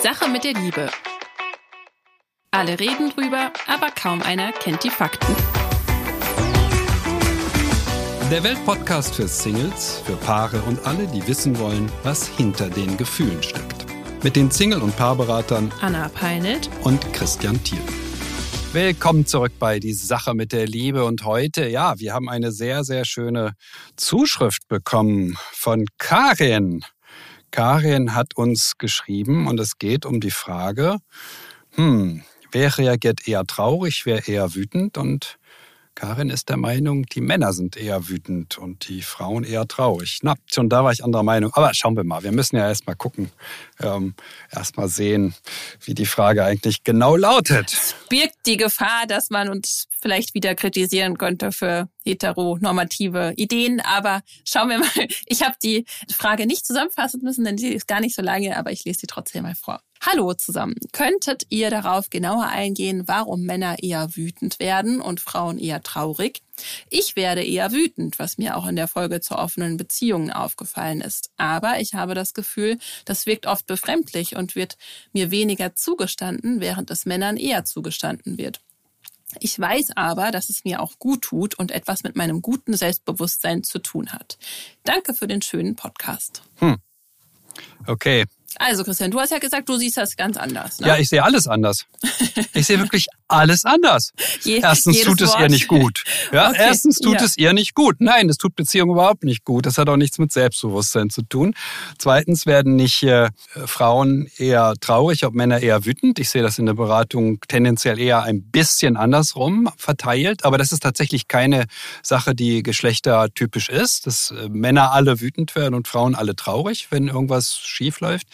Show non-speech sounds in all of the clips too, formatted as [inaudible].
Sache mit der Liebe. Alle reden drüber, aber kaum einer kennt die Fakten. Der Weltpodcast für Singles, für Paare und alle, die wissen wollen, was hinter den Gefühlen steckt. Mit den Single- und Paarberatern Anna Peinelt und Christian Thiel. Willkommen zurück bei Die Sache mit der Liebe. Und heute, ja, wir haben eine sehr, sehr schöne Zuschrift bekommen von Karin. Karin hat uns geschrieben und es geht um die Frage, hm, wer reagiert eher traurig, wer eher wütend? Und Karin ist der Meinung, die Männer sind eher wütend und die Frauen eher traurig. Na, schon da war ich anderer Meinung. Aber schauen wir mal. Wir müssen ja erst mal gucken, ähm, erst mal sehen, wie die Frage eigentlich genau lautet. Es birgt die Gefahr, dass man uns vielleicht wieder kritisieren könnte für heteronormative Ideen. Aber schauen wir mal. Ich habe die Frage nicht zusammenfassen müssen, denn sie ist gar nicht so lange, aber ich lese sie trotzdem mal vor. Hallo zusammen. Könntet ihr darauf genauer eingehen, warum Männer eher wütend werden und Frauen eher traurig? Ich werde eher wütend, was mir auch in der Folge zur offenen Beziehungen aufgefallen ist. Aber ich habe das Gefühl, das wirkt oft befremdlich und wird mir weniger zugestanden, während es Männern eher zugestanden wird. Ich weiß aber, dass es mir auch gut tut und etwas mit meinem guten Selbstbewusstsein zu tun hat. Danke für den schönen Podcast. Hm. Okay, also Christian, du hast ja gesagt, du siehst das ganz anders. Ne? Ja, ich sehe alles anders. Ich sehe wirklich alles anders. [laughs] Je, Erstens tut es Wort. ihr nicht gut. Ja, okay. erstens tut ja. es ihr nicht gut. Nein, es tut Beziehung überhaupt nicht gut. Das hat auch nichts mit Selbstbewusstsein zu tun. Zweitens werden nicht äh, Frauen eher traurig, ob Männer eher wütend. Ich sehe das in der Beratung tendenziell eher ein bisschen andersrum verteilt. Aber das ist tatsächlich keine Sache, die geschlechtertypisch ist, dass äh, Männer alle wütend werden und Frauen alle traurig, wenn irgendwas schief läuft.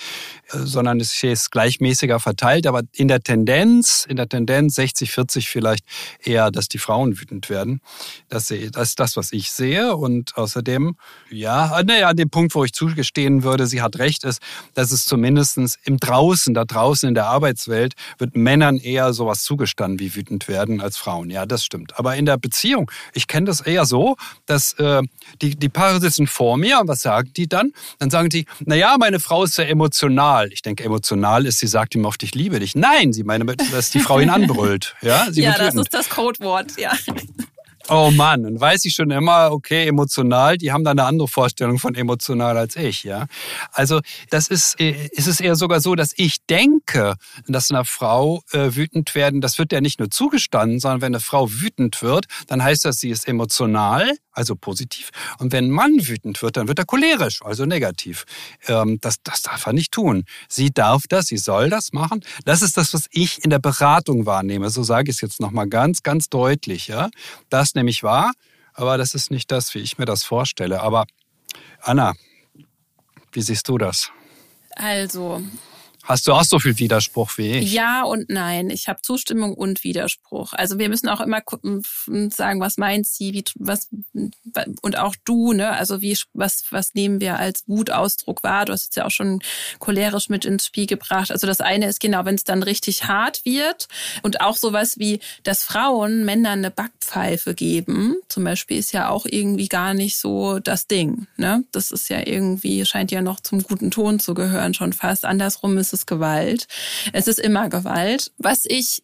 Äh, sondern es ist gleichmäßiger verteilt. Aber in der Tendenz, in der Tendenz 60, 40 vielleicht eher, dass die Frauen wütend werden. Das, ist das, was ich sehe. Und außerdem, ja, naja, an dem Punkt, wo ich zugestehen würde, sie hat recht, ist, dass es zumindest im Draußen, da draußen in der Arbeitswelt, wird Männern eher sowas zugestanden wie wütend werden als Frauen. Ja, das stimmt. Aber in der Beziehung, ich kenne das eher so, dass äh, die, die Paare sitzen vor mir und was sagen die dann? Dann sagen die, naja, meine Frau ist sehr emotional. Ich denke, emotional ist, sie sagt ihm oft, ich liebe dich. Nein, sie meine, dass die Frau ihn anbrüllt. Ja, sie ja das ist das Codewort, ja. Oh Mann, dann weiß ich schon immer, okay, emotional, die haben da eine andere Vorstellung von emotional als ich, ja. Also das ist, äh, ist es eher sogar so, dass ich denke, dass eine Frau äh, wütend werden, das wird ja nicht nur zugestanden, sondern wenn eine Frau wütend wird, dann heißt das, sie ist emotional, also positiv. Und wenn ein Mann wütend wird, dann wird er cholerisch, also negativ. Ähm, das, das darf er nicht tun. Sie darf das, sie soll das machen. Das ist das, was ich in der Beratung wahrnehme. So sage ich es jetzt nochmal ganz, ganz deutlich, ja. Das nämlich wahr, aber das ist nicht das, wie ich mir das vorstelle. Aber Anna, wie siehst du das? Also, Hast du auch so viel Widerspruch wie ich? Ja und nein. Ich habe Zustimmung und Widerspruch. Also wir müssen auch immer sagen, was meint sie, wie, was und auch du, ne? Also wie was was nehmen wir als Wutausdruck wahr? Du hast es ja auch schon cholerisch mit ins Spiel gebracht. Also das eine ist genau, wenn es dann richtig hart wird und auch sowas wie, dass Frauen Männern eine Backpfeife geben, zum Beispiel, ist ja auch irgendwie gar nicht so das Ding. Ne? Das ist ja irgendwie scheint ja noch zum guten Ton zu gehören, schon fast. Andersrum ist es Gewalt. Es ist immer Gewalt. Was ich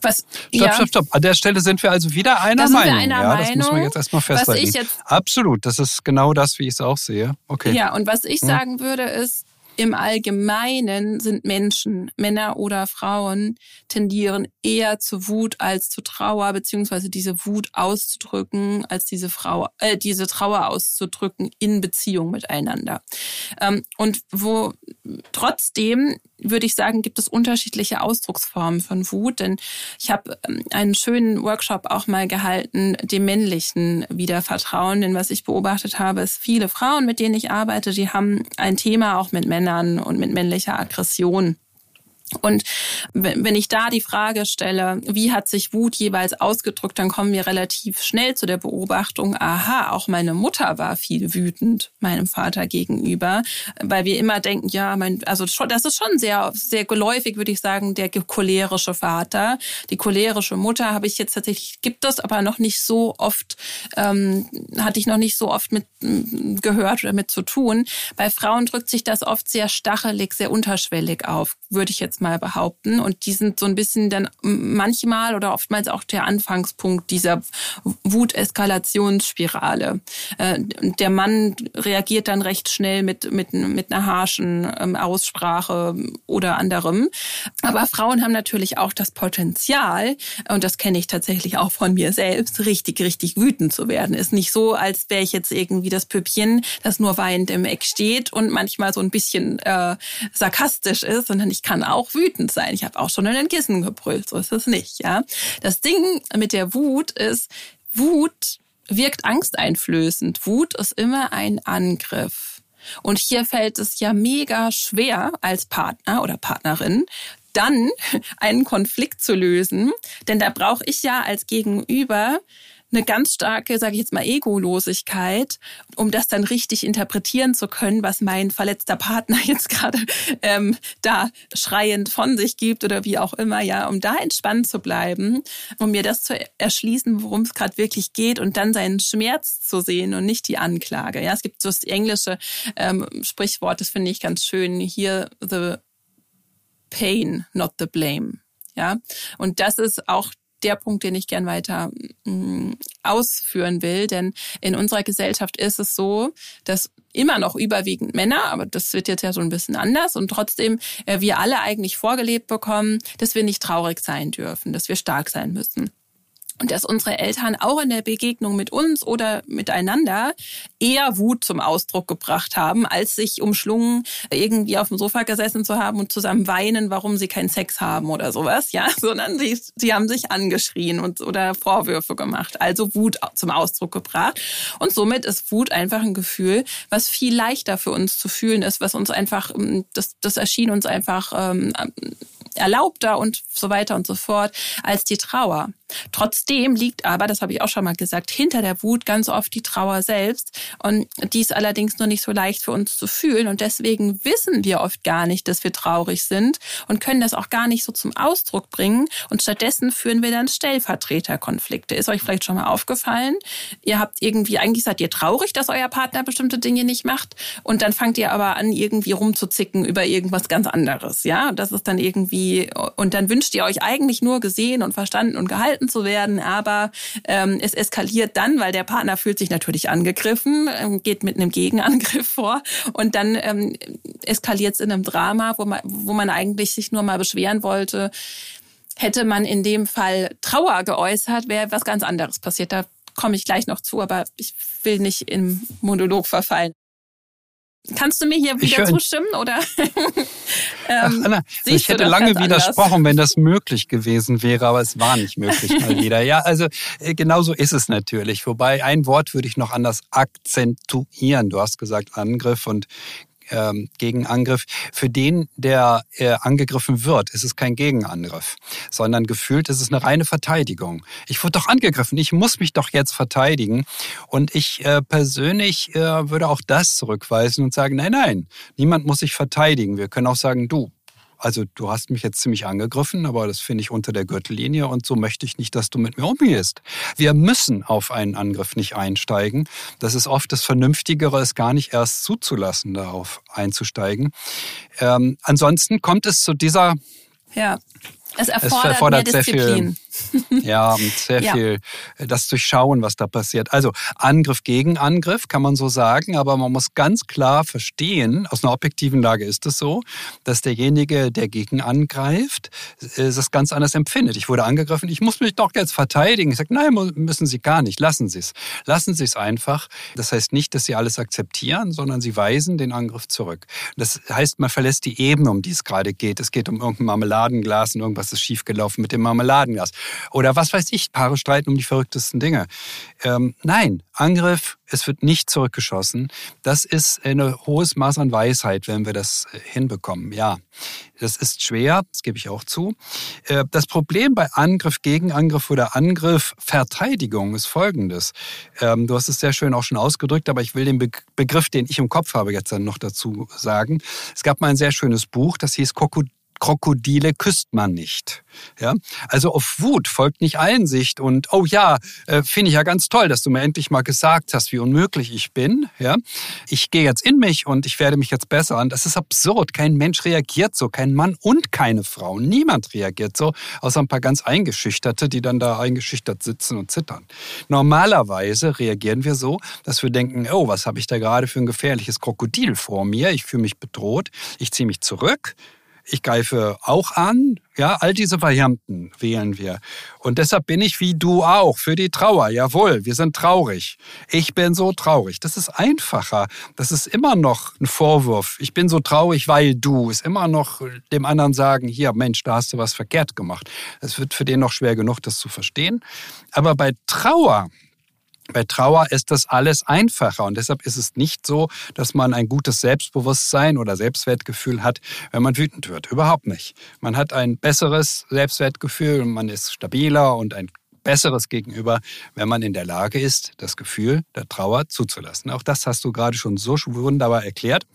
was, stopp, ja. stopp, stopp. An der Stelle sind wir also wieder einer Meinung. Einer ja, das muss man jetzt erstmal festhalten. Jetzt, Absolut, das ist genau das, wie ich es auch sehe. Okay. Ja, und was ich hm. sagen würde, ist, im Allgemeinen sind Menschen, Männer oder Frauen, tendieren eher zu Wut als zu Trauer, beziehungsweise diese Wut auszudrücken, als diese Frau, äh, diese Trauer auszudrücken in Beziehung miteinander. Ähm, und wo trotzdem würde ich sagen, gibt es unterschiedliche Ausdrucksformen von Wut. Denn ich habe ähm, einen schönen Workshop auch mal gehalten, dem männlichen Wiedervertrauen. Denn was ich beobachtet habe, ist, viele Frauen, mit denen ich arbeite, die haben ein Thema auch mit Männern und mit männlicher Aggression. Und wenn ich da die Frage stelle, wie hat sich Wut jeweils ausgedrückt, dann kommen wir relativ schnell zu der Beobachtung, aha, auch meine Mutter war viel wütend meinem Vater gegenüber, weil wir immer denken, ja, mein, also das ist schon sehr, sehr geläufig, würde ich sagen, der cholerische Vater. Die cholerische Mutter habe ich jetzt tatsächlich, gibt es aber noch nicht so oft, ähm, hatte ich noch nicht so oft mit gehört oder mit zu tun. Bei Frauen drückt sich das oft sehr stachelig, sehr unterschwellig auf, würde ich jetzt jetzt mal behaupten. Und die sind so ein bisschen dann manchmal oder oftmals auch der Anfangspunkt dieser Wuteskalationsspirale. Äh, der Mann reagiert dann recht schnell mit, mit, mit einer harschen ähm, Aussprache oder anderem. Aber Frauen haben natürlich auch das Potenzial, und das kenne ich tatsächlich auch von mir selbst, richtig, richtig wütend zu werden. Ist nicht so, als wäre ich jetzt irgendwie das Püppchen, das nur weinend im Eck steht und manchmal so ein bisschen äh, sarkastisch ist, sondern ich kann auch auch wütend sein. Ich habe auch schon in den Kissen gebrüllt, so ist es nicht, ja. Das Ding mit der Wut ist, Wut wirkt angsteinflößend. Wut ist immer ein Angriff. Und hier fällt es ja mega schwer als Partner oder Partnerin, dann [laughs] einen Konflikt zu lösen, denn da brauche ich ja als Gegenüber eine ganz starke, sage ich jetzt mal, Egolosigkeit, um das dann richtig interpretieren zu können, was mein verletzter Partner [laughs] jetzt gerade ähm, da schreiend von sich gibt oder wie auch immer, ja, um da entspannt zu bleiben, um mir das zu erschließen, worum es gerade wirklich geht und dann seinen Schmerz zu sehen und nicht die Anklage. Ja, es gibt so das englische ähm, Sprichwort, das finde ich ganz schön. Hier the pain, not the blame. Ja, und das ist auch der Punkt, den ich gern weiter mh, mm, ausführen will. Denn in unserer Gesellschaft ist es so, dass immer noch überwiegend Männer, aber das wird jetzt ja so ein bisschen anders und trotzdem äh, wir alle eigentlich vorgelebt bekommen, dass wir nicht traurig sein dürfen, dass wir stark sein müssen und dass unsere Eltern auch in der Begegnung mit uns oder miteinander eher Wut zum Ausdruck gebracht haben, als sich umschlungen, irgendwie auf dem Sofa gesessen zu haben und zusammen weinen, warum sie keinen Sex haben oder sowas, ja, [laughs] sondern sie, sie haben sich angeschrien und oder Vorwürfe gemacht, also Wut zum Ausdruck gebracht. Und somit ist Wut einfach ein Gefühl, was viel leichter für uns zu fühlen ist, was uns einfach, das, das erschien uns einfach ähm, erlaubter und so weiter und so fort als die Trauer. Trotzdem liegt aber, das habe ich auch schon mal gesagt, hinter der Wut ganz oft die Trauer selbst. Und die ist allerdings nur nicht so leicht für uns zu fühlen. Und deswegen wissen wir oft gar nicht, dass wir traurig sind und können das auch gar nicht so zum Ausdruck bringen. Und stattdessen führen wir dann Stellvertreterkonflikte. Ist euch vielleicht schon mal aufgefallen? Ihr habt irgendwie, eigentlich seid ihr traurig, dass euer Partner bestimmte Dinge nicht macht. Und dann fangt ihr aber an, irgendwie rumzuzicken über irgendwas ganz anderes. Ja, das ist dann irgendwie, und dann wünscht ihr euch eigentlich nur gesehen und verstanden und gehalten gehalten zu werden, aber ähm, es eskaliert dann, weil der Partner fühlt sich natürlich angegriffen, ähm, geht mit einem Gegenangriff [laughs] vor und dann ähm, eskaliert es in einem Drama, wo man, wo man eigentlich sich nur mal beschweren wollte. Hätte man in dem Fall Trauer geäußert, wäre was ganz anderes passiert. Da komme ich gleich noch zu, aber ich will nicht im Monolog verfallen. Kannst du mir hier wieder zustimmen oder? Ach, [laughs] ähm, Anna, ich hätte lange widersprochen, anders. wenn das möglich gewesen wäre, aber es war nicht möglich mal [laughs] wieder. Ja, also äh, genau so ist es natürlich. Wobei ein Wort würde ich noch anders akzentuieren. Du hast gesagt Angriff und ähm, Gegenangriff. Für den, der äh, angegriffen wird, ist es kein Gegenangriff, sondern gefühlt ist es eine reine Verteidigung. Ich wurde doch angegriffen, ich muss mich doch jetzt verteidigen. Und ich äh, persönlich äh, würde auch das zurückweisen und sagen, nein, nein, niemand muss sich verteidigen. Wir können auch sagen, du, also du hast mich jetzt ziemlich angegriffen, aber das finde ich unter der Gürtellinie und so möchte ich nicht, dass du mit mir umgehst. Wir müssen auf einen Angriff nicht einsteigen. Das ist oft das Vernünftigere, es gar nicht erst zuzulassen, darauf einzusteigen. Ähm, ansonsten kommt es zu dieser ja. Es erfordert, es erfordert mehr Disziplin. Sehr viel, ja, sehr ja. viel äh, das Durchschauen, was da passiert. Also Angriff gegen Angriff kann man so sagen, aber man muss ganz klar verstehen, aus einer objektiven Lage ist es so, dass derjenige, der gegen angreift, äh, das ganz anders empfindet. Ich wurde angegriffen, ich muss mich doch jetzt verteidigen. Ich sage, nein, müssen Sie gar nicht, lassen Sie es. Lassen Sie es einfach. Das heißt nicht, dass Sie alles akzeptieren, sondern Sie weisen den Angriff zurück. Das heißt, man verlässt die Ebene, um die es gerade geht. Es geht um irgendein Marmeladenglas und irgendwas ist schiefgelaufen mit dem Marmeladenglas. Oder was weiß ich, Paare streiten um die verrücktesten Dinge. Ähm, nein, Angriff, es wird nicht zurückgeschossen. Das ist ein hohes Maß an Weisheit, wenn wir das äh, hinbekommen. Ja, das ist schwer, das gebe ich auch zu. Äh, das Problem bei Angriff, Gegenangriff oder Angriff, Verteidigung ist folgendes. Ähm, du hast es sehr schön auch schon ausgedrückt, aber ich will den Begriff, den ich im Kopf habe, jetzt dann noch dazu sagen. Es gab mal ein sehr schönes Buch, das hieß Krokodile küsst man nicht. Ja? Also auf Wut folgt nicht Einsicht und oh ja, äh, finde ich ja ganz toll, dass du mir endlich mal gesagt hast, wie unmöglich ich bin. Ja? Ich gehe jetzt in mich und ich werde mich jetzt bessern. Das ist absurd. Kein Mensch reagiert so, kein Mann und keine Frau. Niemand reagiert so, außer ein paar ganz Eingeschüchterte, die dann da eingeschüchtert sitzen und zittern. Normalerweise reagieren wir so, dass wir denken, oh, was habe ich da gerade für ein gefährliches Krokodil vor mir? Ich fühle mich bedroht. Ich ziehe mich zurück ich greife auch an. Ja, all diese Varianten wählen wir. Und deshalb bin ich wie du auch für die Trauer. Jawohl, wir sind traurig. Ich bin so traurig. Das ist einfacher. Das ist immer noch ein Vorwurf. Ich bin so traurig, weil du. Ist immer noch dem anderen sagen, hier, Mensch, da hast du was verkehrt gemacht. Es wird für den noch schwer genug, das zu verstehen. Aber bei Trauer, bei Trauer ist das alles einfacher und deshalb ist es nicht so, dass man ein gutes Selbstbewusstsein oder Selbstwertgefühl hat, wenn man wütend wird. Überhaupt nicht. Man hat ein besseres Selbstwertgefühl man ist stabiler und ein besseres gegenüber, wenn man in der Lage ist, das Gefühl der Trauer zuzulassen. Auch das hast du gerade schon so wunderbar erklärt,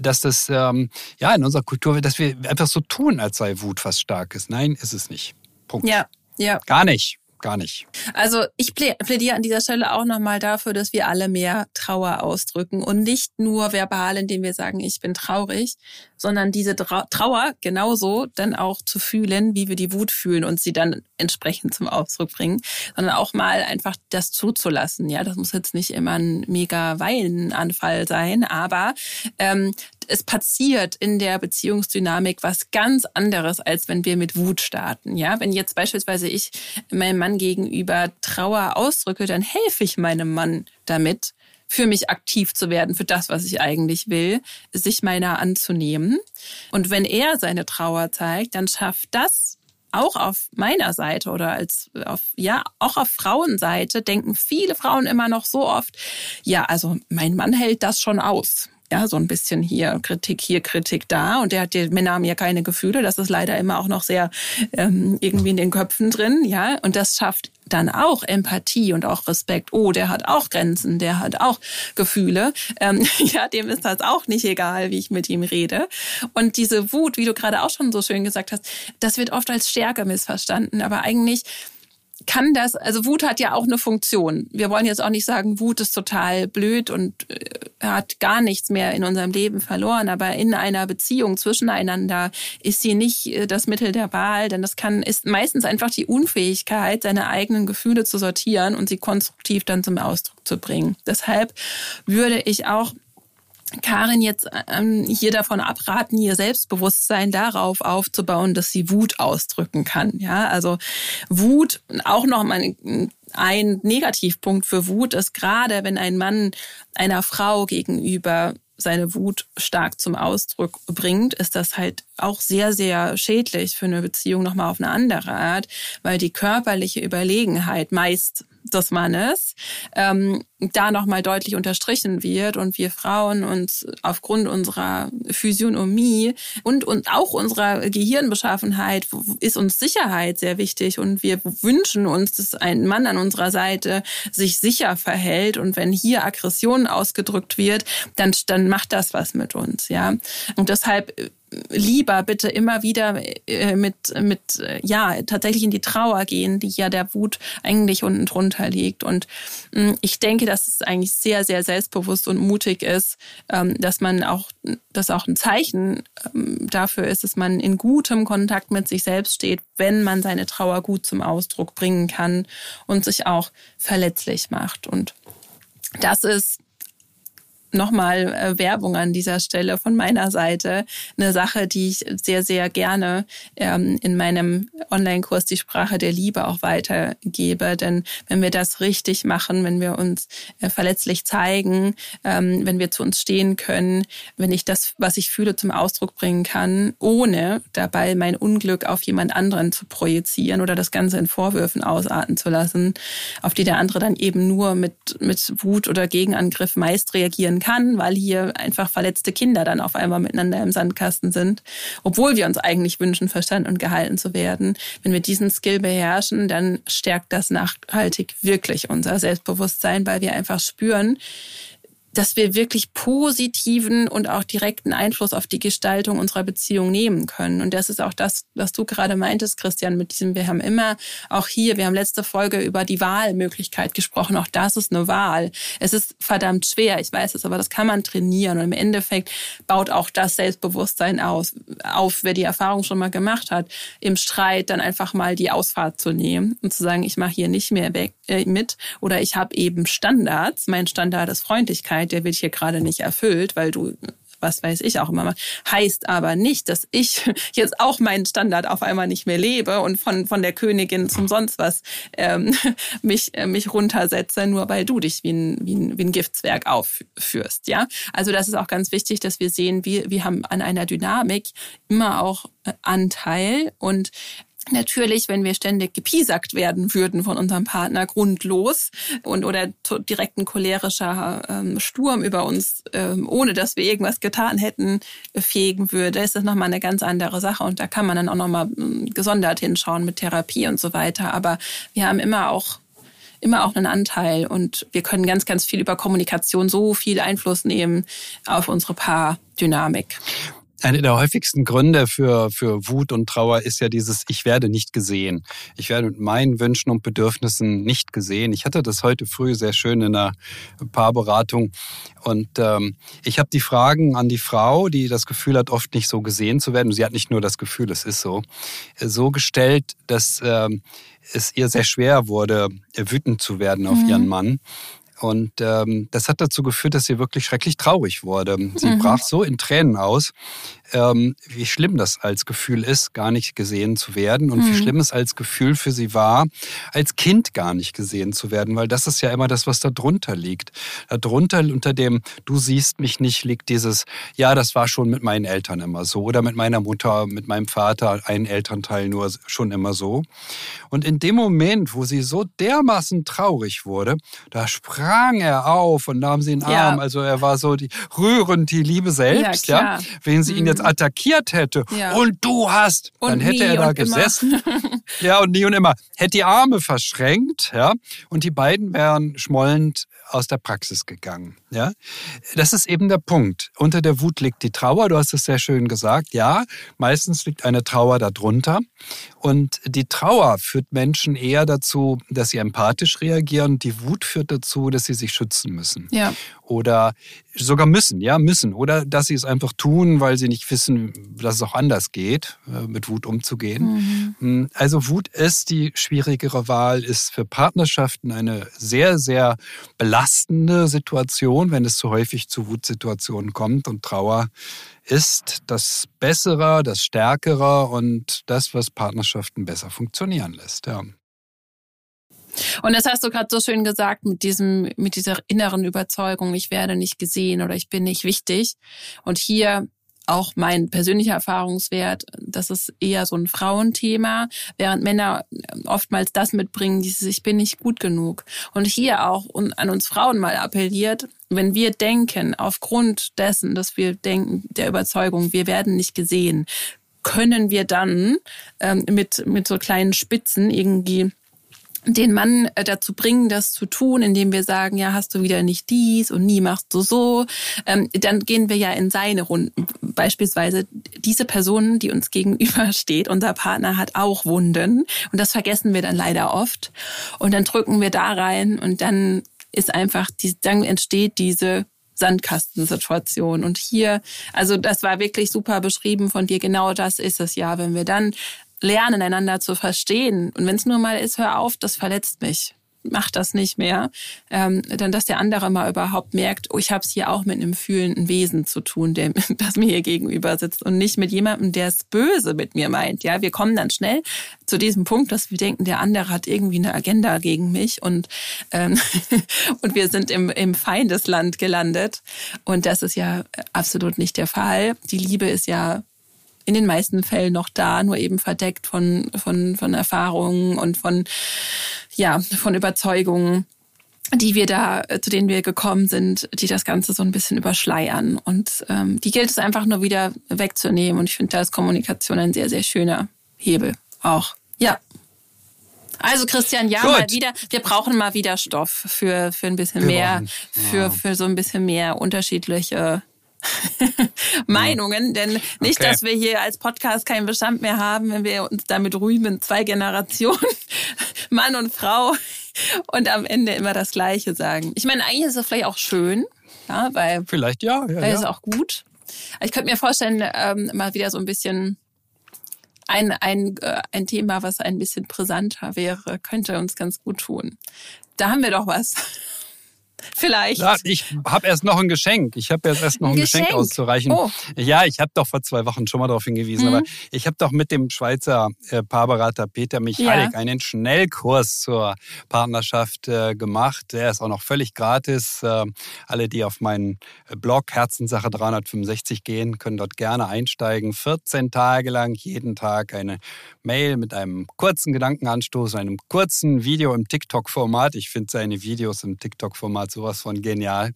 dass das ähm, ja in unserer Kultur, dass wir einfach so tun, als sei Wut was Starkes. Nein, ist es nicht. Punkt. Ja, ja. Gar nicht gar nicht. Also ich plädiere an dieser Stelle auch nochmal dafür, dass wir alle mehr Trauer ausdrücken und nicht nur verbal, indem wir sagen, ich bin traurig, sondern diese Trauer genauso dann auch zu fühlen, wie wir die Wut fühlen und sie dann entsprechend zum Ausdruck bringen, sondern auch mal einfach das zuzulassen. Ja, das muss jetzt nicht immer ein mega Weilenanfall sein, aber ähm, es passiert in der Beziehungsdynamik was ganz anderes, als wenn wir mit Wut starten. Ja, wenn jetzt beispielsweise ich meinem Mann gegenüber Trauer ausdrücke, dann helfe ich meinem Mann damit, für mich aktiv zu werden, für das, was ich eigentlich will, sich meiner anzunehmen. Und wenn er seine Trauer zeigt, dann schafft das auch auf meiner Seite oder als auf ja auch auf Frauenseite denken viele Frauen immer noch so oft ja also mein Mann hält das schon aus ja, so ein bisschen hier Kritik hier, Kritik da. Und der hat die Männer haben ja keine Gefühle. Das ist leider immer auch noch sehr ähm, irgendwie in den Köpfen drin, ja. Und das schafft dann auch Empathie und auch Respekt. Oh, der hat auch Grenzen, der hat auch Gefühle. Ähm, [laughs] ja, dem ist das auch nicht egal, wie ich mit ihm rede. Und diese Wut, wie du gerade auch schon so schön gesagt hast, das wird oft als Stärke missverstanden. Aber eigentlich kann das, also Wut hat ja auch eine Funktion. Wir wollen jetzt auch nicht sagen, Wut ist total blöd und äh, hat gar nichts mehr in unserem Leben verloren, aber in einer Beziehung zwischeneinander ist sie nicht äh, das Mittel der Wahl, denn das kann, ist meistens einfach die Unfähigkeit, seine eigenen Gefühle zu sortieren und sie konstruktiv dann zum Ausdruck zu bringen. Deshalb würde ich auch Karin jetzt ähm, hier davon abraten, ihr Selbstbewusstsein darauf aufzubauen, dass sie Wut ausdrücken kann. Ja, also Wut auch noch mal ein, ein Negativpunkt für Wut ist gerade, wenn ein Mann einer Frau gegenüber seine Wut stark zum Ausdruck bringt, ist das halt auch sehr, sehr schädlich für eine Beziehung nochmal auf eine andere Art, weil die körperliche Überlegenheit meist des Mannes ähm, da nochmal deutlich unterstrichen wird und wir Frauen uns aufgrund unserer Physiognomie und, und auch unserer Gehirnbeschaffenheit ist uns Sicherheit sehr wichtig und wir wünschen uns, dass ein Mann an unserer Seite sich sicher verhält und wenn hier Aggression ausgedrückt wird, dann, dann macht das was mit uns, ja. Und deshalb lieber bitte immer wieder äh, mit, mit, äh, ja, tatsächlich in die Trauer gehen, die ja der Wut eigentlich unten drunter liegt. Und mm, ich denke, dass es eigentlich sehr, sehr selbstbewusst und mutig ist, ähm, dass man auch, dass auch ein Zeichen ähm, dafür ist, dass man in gutem Kontakt mit sich selbst steht, wenn man seine Trauer gut zum Ausdruck bringen kann und sich auch verletzlich macht. Und das ist nochmal äh, Werbung an dieser Stelle von meiner Seite. Eine Sache, die ich sehr, sehr gerne ähm, in meinem Online-Kurs Die Sprache der Liebe auch weitergebe. Denn wenn wir das richtig machen, wenn wir uns äh, verletzlich zeigen, ähm, wenn wir zu uns stehen können, wenn ich das, was ich fühle, zum Ausdruck bringen kann, ohne dabei mein Unglück auf jemand anderen zu projizieren oder das Ganze in Vorwürfen ausarten zu lassen, auf die der andere dann eben nur mit, mit Wut oder Gegenangriff meist reagieren kann, weil hier einfach verletzte Kinder dann auf einmal miteinander im Sandkasten sind, obwohl wir uns eigentlich wünschen, verstanden und gehalten zu werden. Wenn wir diesen Skill beherrschen, dann stärkt das nachhaltig wirklich unser Selbstbewusstsein, weil wir einfach spüren, dass wir wirklich positiven und auch direkten Einfluss auf die Gestaltung unserer Beziehung nehmen können. Und das ist auch das, was du gerade meintest, Christian, mit diesem, wir haben immer auch hier, wir haben letzte Folge über die Wahlmöglichkeit gesprochen. Auch das ist eine Wahl. Es ist verdammt schwer, ich weiß es, aber das kann man trainieren. Und im Endeffekt baut auch das Selbstbewusstsein aus, auf, wer die Erfahrung schon mal gemacht hat, im Streit dann einfach mal die Ausfahrt zu nehmen und zu sagen, ich mache hier nicht mehr weg, äh, mit oder ich habe eben Standards. Mein Standard ist Freundlichkeit der wird hier gerade nicht erfüllt, weil du was weiß ich auch immer mal. Heißt aber nicht, dass ich [laughs] jetzt auch meinen Standard auf einmal nicht mehr lebe und von, von der Königin zum sonst was ähm, [laughs] mich, äh, mich runtersetze, nur weil du dich wie ein, wie ein, wie ein Giftswerk aufführst. Ja, Also das ist auch ganz wichtig, dass wir sehen, wir, wir haben an einer Dynamik immer auch äh, Anteil und Natürlich, wenn wir ständig gepiesackt werden würden von unserem Partner grundlos und oder direkt ein cholerischer ähm, Sturm über uns, ähm, ohne dass wir irgendwas getan hätten, fegen würde, ist das nochmal eine ganz andere Sache. Und da kann man dann auch nochmal ähm, gesondert hinschauen mit Therapie und so weiter. Aber wir haben immer auch immer auch einen Anteil und wir können ganz, ganz viel über Kommunikation so viel Einfluss nehmen auf unsere Paardynamik. Eine der häufigsten Gründe für, für Wut und Trauer ist ja dieses, ich werde nicht gesehen. Ich werde mit meinen Wünschen und Bedürfnissen nicht gesehen. Ich hatte das heute früh sehr schön in einer Paarberatung. Und ähm, ich habe die Fragen an die Frau, die das Gefühl hat, oft nicht so gesehen zu werden. Sie hat nicht nur das Gefühl, es ist so, so gestellt, dass ähm, es ihr sehr schwer wurde, wütend zu werden auf mhm. ihren Mann. Und ähm, das hat dazu geführt, dass sie wirklich schrecklich traurig wurde. Sie mhm. brach so in Tränen aus, ähm, wie schlimm das als Gefühl ist, gar nicht gesehen zu werden und mhm. wie schlimm es als Gefühl für sie war, als Kind gar nicht gesehen zu werden, weil das ist ja immer das, was da drunter liegt. Darunter, unter dem Du siehst mich nicht, liegt dieses, ja, das war schon mit meinen Eltern immer so oder mit meiner Mutter, mit meinem Vater, ein Elternteil nur schon immer so. Und in dem Moment, wo sie so dermaßen traurig wurde, da sprang er auf und nahm sie in den Arm. Ja. Also er war so die, rührend die Liebe selbst, ja. ja. Wenn sie ihn jetzt jetzt attackiert hätte ja. und du hast, und dann hätte er da gesessen. [laughs] ja, und nie und immer. Hätte die Arme verschränkt, ja, und die beiden wären schmollend aus der Praxis gegangen. Ja, das ist eben der Punkt. Unter der Wut liegt die Trauer. Du hast es sehr schön gesagt. Ja, meistens liegt eine Trauer darunter. Und die Trauer führt Menschen eher dazu, dass sie empathisch reagieren. Die Wut führt dazu, dass sie sich schützen müssen. Ja. Oder sogar müssen, ja, müssen. Oder dass sie es einfach tun, weil sie nicht wissen, dass es auch anders geht, äh, mit Wut umzugehen. Mhm. Hm, also Wut ist die schwierigere Wahl, ist für Partnerschaften eine sehr, sehr belastende Situation, wenn es zu häufig zu Wutsituationen kommt. Und Trauer ist das Bessere, das Stärkere und das, was Partnerschaften besser funktionieren lässt. Ja. Und das hast du gerade so schön gesagt mit diesem, mit dieser inneren Überzeugung, ich werde nicht gesehen oder ich bin nicht wichtig. Und hier auch mein persönlicher Erfahrungswert, das ist eher so ein Frauenthema, während Männer oftmals das mitbringen, dieses Ich bin nicht gut genug. Und hier auch an uns Frauen mal appelliert, wenn wir denken, aufgrund dessen, dass wir denken, der Überzeugung, wir werden nicht gesehen, können wir dann ähm, mit, mit so kleinen Spitzen irgendwie den Mann äh, dazu bringen, das zu tun, indem wir sagen, ja, hast du wieder nicht dies und nie machst du so, ähm, dann gehen wir ja in seine Runden. Beispielsweise diese Person, die uns gegenübersteht, [laughs] unser Partner hat auch Wunden und das vergessen wir dann leider oft und dann drücken wir da rein und dann ist einfach, dann entsteht diese Sandkastensituation. Und hier, also das war wirklich super beschrieben von dir. Genau das ist es ja, wenn wir dann lernen, einander zu verstehen. Und wenn es nur mal ist, hör auf, das verletzt mich. macht das nicht mehr, ähm, dann dass der andere mal überhaupt merkt, oh, ich habe es hier auch mit einem fühlenden Wesen zu tun, der [laughs] das mir hier gegenüber sitzt und nicht mit jemandem, der es böse mit mir meint. Ja, wir kommen dann schnell zu diesem Punkt, dass wir denken, der andere hat irgendwie eine Agenda gegen mich und ähm, [laughs] und wir sind im, im Feindesland gelandet und das ist ja absolut nicht der Fall. Die Liebe ist ja in den meisten Fällen noch da, nur eben verdeckt von, von, von Erfahrungen und von, ja, von Überzeugungen die wir da, zu denen wir gekommen sind, die das Ganze so ein bisschen überschleiern. Und ähm, die gilt es einfach nur wieder wegzunehmen. Und ich finde, da ist Kommunikation ein sehr, sehr schöner Hebel auch. Ja. Also Christian, ja, Gut. mal wieder, wir brauchen mal wieder Stoff für, für ein bisschen wir mehr, für, für so ein bisschen mehr unterschiedliche [laughs] Meinungen, denn nicht, okay. dass wir hier als Podcast keinen Bestand mehr haben, wenn wir uns damit rühmen, zwei Generationen, [laughs] Mann und Frau [laughs] und am Ende immer das Gleiche sagen. Ich meine, eigentlich ist es vielleicht auch schön, ja, weil vielleicht ja, ja, ja. es auch gut. Ich könnte mir vorstellen, ähm, mal wieder so ein bisschen ein, ein, äh, ein Thema, was ein bisschen brisanter wäre, könnte uns ganz gut tun. Da haben wir doch was. Vielleicht. Ja, ich habe erst noch ein Geschenk. Ich habe jetzt erst noch ein, ein Geschenk? Geschenk, auszureichen. Oh. Ja, ich habe doch vor zwei Wochen schon mal darauf hingewiesen, mhm. aber ich habe doch mit dem Schweizer äh, Paarberater Peter Michalik ja. einen Schnellkurs zur Partnerschaft äh, gemacht. Der ist auch noch völlig gratis. Äh, alle, die auf meinen Blog Herzensache 365 gehen, können dort gerne einsteigen. 14 Tage lang, jeden Tag eine Mail mit einem kurzen Gedankenanstoß, einem kurzen Video im TikTok-Format. Ich finde seine Videos im TikTok-Format hat sowas von genial.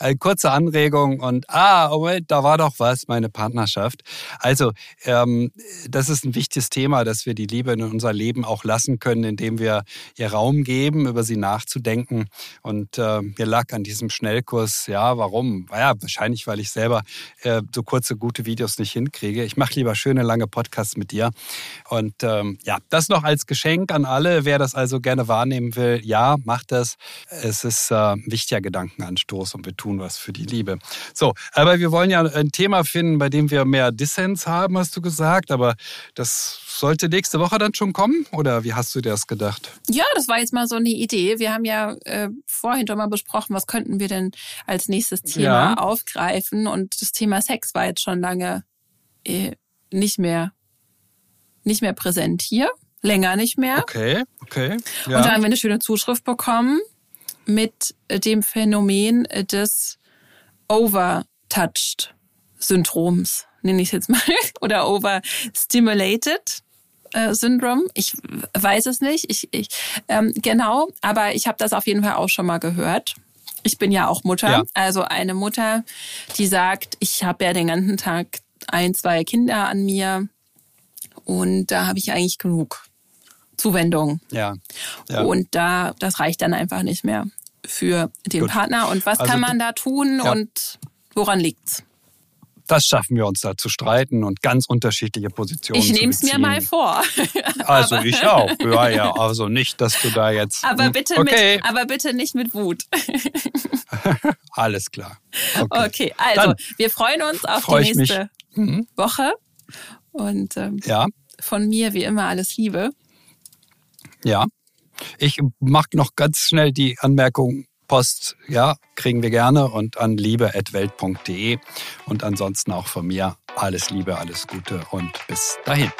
Äh, kurze Anregung und ah, oh da war doch was, meine Partnerschaft. Also ähm, das ist ein wichtiges Thema, dass wir die Liebe in unser Leben auch lassen können, indem wir ihr Raum geben, über sie nachzudenken. Und äh, mir lag an diesem Schnellkurs, ja, warum? Ja, wahrscheinlich, weil ich selber äh, so kurze, gute Videos nicht hinkriege. Ich mache lieber schöne, lange Podcasts mit dir. Und ähm, ja, das noch als Geschenk an alle. Wer das also gerne wahrnehmen will, ja, macht das. Es ist äh, wichtiger Gedankenanstoß und wir tun was für die Liebe. So, aber wir wollen ja ein Thema finden, bei dem wir mehr Dissens haben, hast du gesagt. Aber das sollte nächste Woche dann schon kommen? Oder wie hast du dir das gedacht? Ja, das war jetzt mal so eine Idee. Wir haben ja äh, vorhin schon mal besprochen, was könnten wir denn als nächstes Thema ja. aufgreifen. Und das Thema Sex war jetzt schon lange äh, nicht mehr nicht mehr präsent hier länger nicht mehr. Okay, okay. Ja. Und da haben wir eine schöne Zuschrift bekommen mit dem Phänomen des Overtouched Syndroms, nenne ich es jetzt mal, [laughs] oder Overstimulated äh, Syndrom. Ich weiß es nicht, ich, ich ähm, genau, aber ich habe das auf jeden Fall auch schon mal gehört. Ich bin ja auch Mutter, ja. also eine Mutter, die sagt, ich habe ja den ganzen Tag ein, zwei Kinder an mir und da habe ich eigentlich genug. Zuwendung. Ja. ja. Und da, das reicht dann einfach nicht mehr für den Gut. Partner. Und was also, kann man da tun ja. und woran liegt's? Das schaffen wir uns da zu streiten und ganz unterschiedliche Positionen Ich nehme es mir mal vor. [laughs] also ich auch. Ja, ja. Also nicht, dass du da jetzt. Aber bitte, okay. mit, aber bitte nicht mit Wut. [laughs] Alles klar. Okay, okay also Dann wir freuen uns auf die nächste mhm. Woche. Und ähm, ja. von mir wie immer alles Liebe. Ja. Ich mache noch ganz schnell die Anmerkung, Post, ja, kriegen wir gerne und an liebe.welt.de und ansonsten auch von mir alles Liebe, alles Gute und bis dahin.